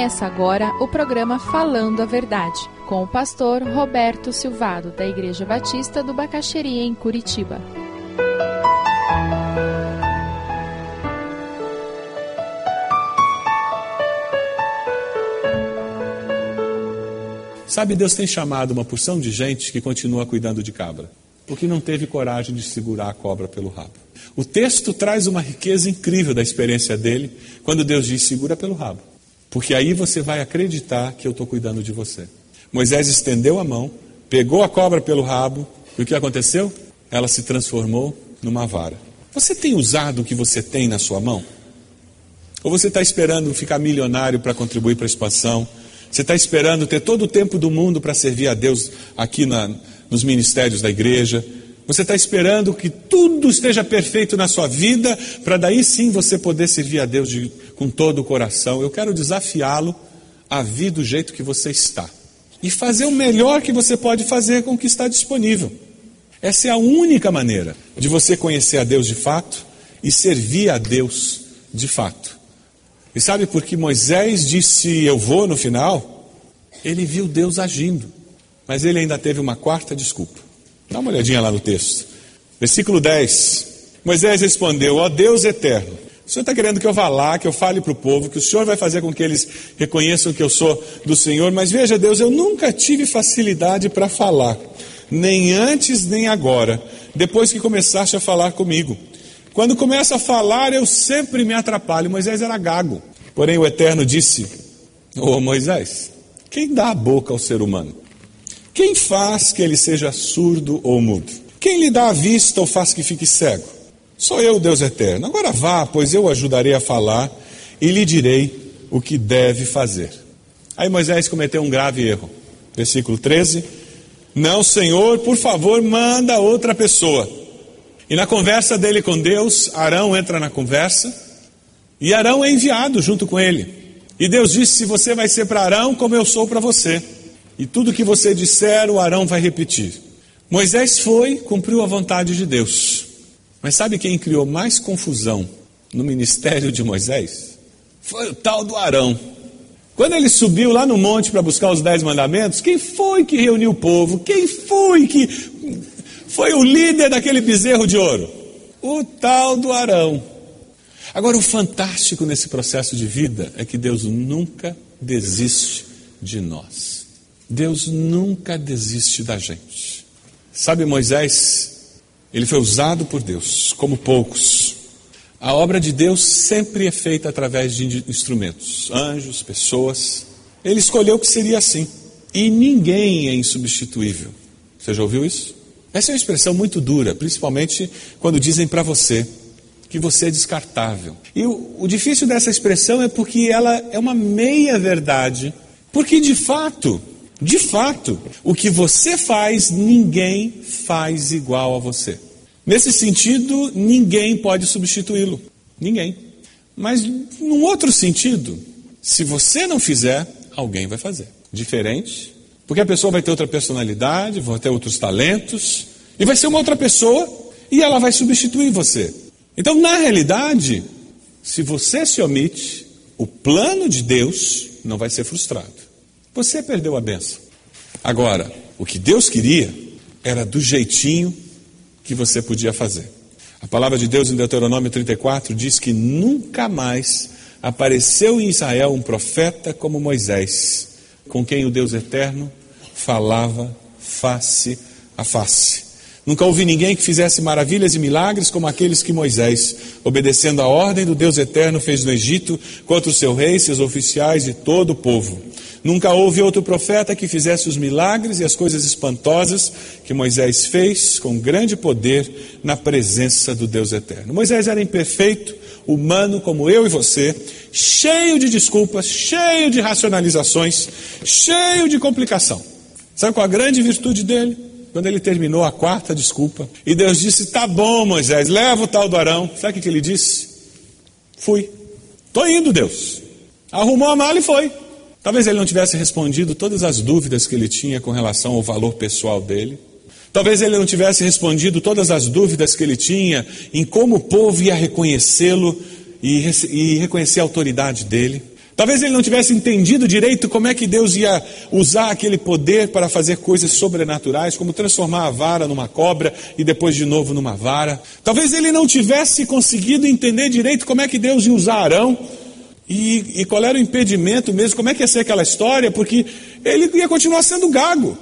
Começa agora o programa Falando a Verdade, com o pastor Roberto Silvado, da Igreja Batista do Bacaxeria, em Curitiba. Sabe, Deus tem chamado uma porção de gente que continua cuidando de cabra, porque não teve coragem de segurar a cobra pelo rabo. O texto traz uma riqueza incrível da experiência dele quando Deus diz: segura pelo rabo, porque aí você vai acreditar que eu estou cuidando de você. Moisés estendeu a mão, pegou a cobra pelo rabo, e o que aconteceu? Ela se transformou numa vara. Você tem usado o que você tem na sua mão? Ou você está esperando ficar milionário para contribuir para a expansão? Você está esperando ter todo o tempo do mundo para servir a Deus aqui na, nos ministérios da igreja? Você está esperando que tudo esteja perfeito na sua vida para daí sim você poder servir a Deus de, com todo o coração? Eu quero desafiá-lo a vir do jeito que você está e fazer o melhor que você pode fazer com o que está disponível. Essa é a única maneira de você conhecer a Deus de fato e servir a Deus de fato. E sabe por que Moisés disse eu vou no final? Ele viu Deus agindo, mas ele ainda teve uma quarta desculpa. Dá uma olhadinha lá no texto. Versículo 10. Moisés respondeu: Ó Deus eterno, o Senhor está querendo que eu vá lá, que eu fale para o povo, que o Senhor vai fazer com que eles reconheçam que eu sou do Senhor, mas veja, Deus, eu nunca tive facilidade para falar, nem antes nem agora, depois que começaste a falar comigo. Quando começa a falar, eu sempre me atrapalho. Moisés era gago. Porém, o Eterno disse: Ô Moisés, quem dá a boca ao ser humano? Quem faz que ele seja surdo ou mudo? Quem lhe dá a vista ou faz que fique cego? Sou eu, Deus Eterno. Agora vá, pois eu ajudarei a falar e lhe direi o que deve fazer. Aí Moisés cometeu um grave erro. Versículo 13: Não, Senhor, por favor, manda outra pessoa. E na conversa dele com Deus, Arão entra na conversa e Arão é enviado junto com ele. E Deus disse: Se você vai ser para Arão, como eu sou para você. E tudo que você disser, o Arão vai repetir. Moisés foi, cumpriu a vontade de Deus. Mas sabe quem criou mais confusão no ministério de Moisés? Foi o tal do Arão. Quando ele subiu lá no monte para buscar os dez mandamentos, quem foi que reuniu o povo? Quem foi que foi o líder daquele bezerro de ouro? O tal do Arão. Agora, o fantástico nesse processo de vida é que Deus nunca desiste de nós. Deus nunca desiste da gente. Sabe, Moisés, ele foi usado por Deus, como poucos. A obra de Deus sempre é feita através de instrumentos, anjos, pessoas. Ele escolheu que seria assim. E ninguém é insubstituível. Você já ouviu isso? Essa é uma expressão muito dura, principalmente quando dizem para você que você é descartável. E o, o difícil dessa expressão é porque ela é uma meia-verdade. Porque de fato, de fato, o que você faz, ninguém faz igual a você. Nesse sentido, ninguém pode substituí-lo. Ninguém. Mas, num outro sentido, se você não fizer, alguém vai fazer. Diferente, porque a pessoa vai ter outra personalidade, vai ter outros talentos, e vai ser uma outra pessoa, e ela vai substituir você. Então, na realidade, se você se omite, o plano de Deus não vai ser frustrado. Você perdeu a benção. Agora, o que Deus queria era do jeitinho que você podia fazer. A palavra de Deus em Deuteronômio 34 diz que nunca mais apareceu em Israel um profeta como Moisés, com quem o Deus eterno falava face a face. Nunca houve ninguém que fizesse maravilhas e milagres como aqueles que Moisés, obedecendo a ordem do Deus eterno, fez no Egito contra o seu rei, seus oficiais e todo o povo. Nunca houve outro profeta que fizesse os milagres e as coisas espantosas que Moisés fez com grande poder na presença do Deus eterno. Moisés era imperfeito, humano como eu e você, cheio de desculpas, cheio de racionalizações, cheio de complicação. Sabe qual a grande virtude dele? Quando ele terminou a quarta desculpa, e Deus disse: Tá bom, Moisés, leva o tal do Arão. Sabe o que ele disse? Fui. Estou indo, Deus. Arrumou a mala e foi. Talvez ele não tivesse respondido todas as dúvidas que ele tinha com relação ao valor pessoal dele. Talvez ele não tivesse respondido todas as dúvidas que ele tinha em como o povo ia reconhecê-lo e, e reconhecer a autoridade dele. Talvez ele não tivesse entendido direito como é que Deus ia usar aquele poder para fazer coisas sobrenaturais, como transformar a vara numa cobra e depois de novo numa vara. Talvez ele não tivesse conseguido entender direito como é que Deus ia usar Arão e, e qual era o impedimento mesmo, como é que ia ser aquela história, porque ele ia continuar sendo gago.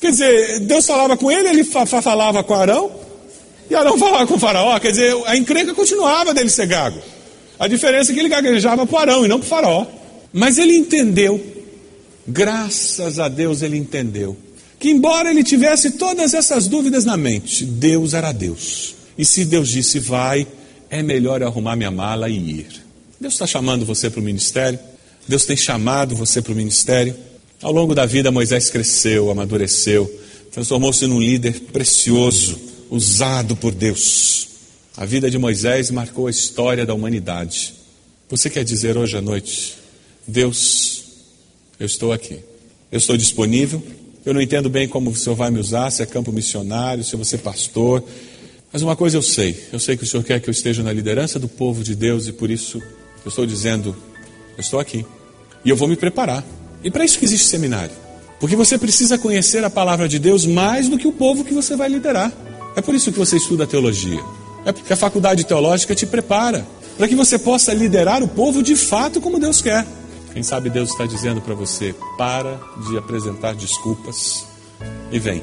Quer dizer, Deus falava com ele, ele fa falava com Arão, e Arão falava com o faraó. Quer dizer, a encrenca continuava dele ser gago. A diferença é que ele gaguejava para Arão e não para o faraó. Mas ele entendeu, graças a Deus ele entendeu, que embora ele tivesse todas essas dúvidas na mente, Deus era Deus. E se Deus disse vai, é melhor arrumar minha mala e ir. Deus está chamando você para o ministério. Deus tem chamado você para o ministério. Ao longo da vida, Moisés cresceu, amadureceu, transformou-se num líder precioso, usado por Deus. A vida de Moisés marcou a história da humanidade. Você quer dizer hoje à noite, Deus, eu estou aqui, eu estou disponível, eu não entendo bem como o Senhor vai me usar, se é campo missionário, se vou ser pastor, mas uma coisa eu sei, eu sei que o Senhor quer que eu esteja na liderança do povo de Deus e por isso eu estou dizendo, eu estou aqui e eu vou me preparar. E para isso que existe seminário. Porque você precisa conhecer a palavra de Deus mais do que o povo que você vai liderar. É por isso que você estuda teologia. É porque a faculdade teológica te prepara para que você possa liderar o povo de fato como Deus quer. Quem sabe Deus está dizendo para você: para de apresentar desculpas e vem.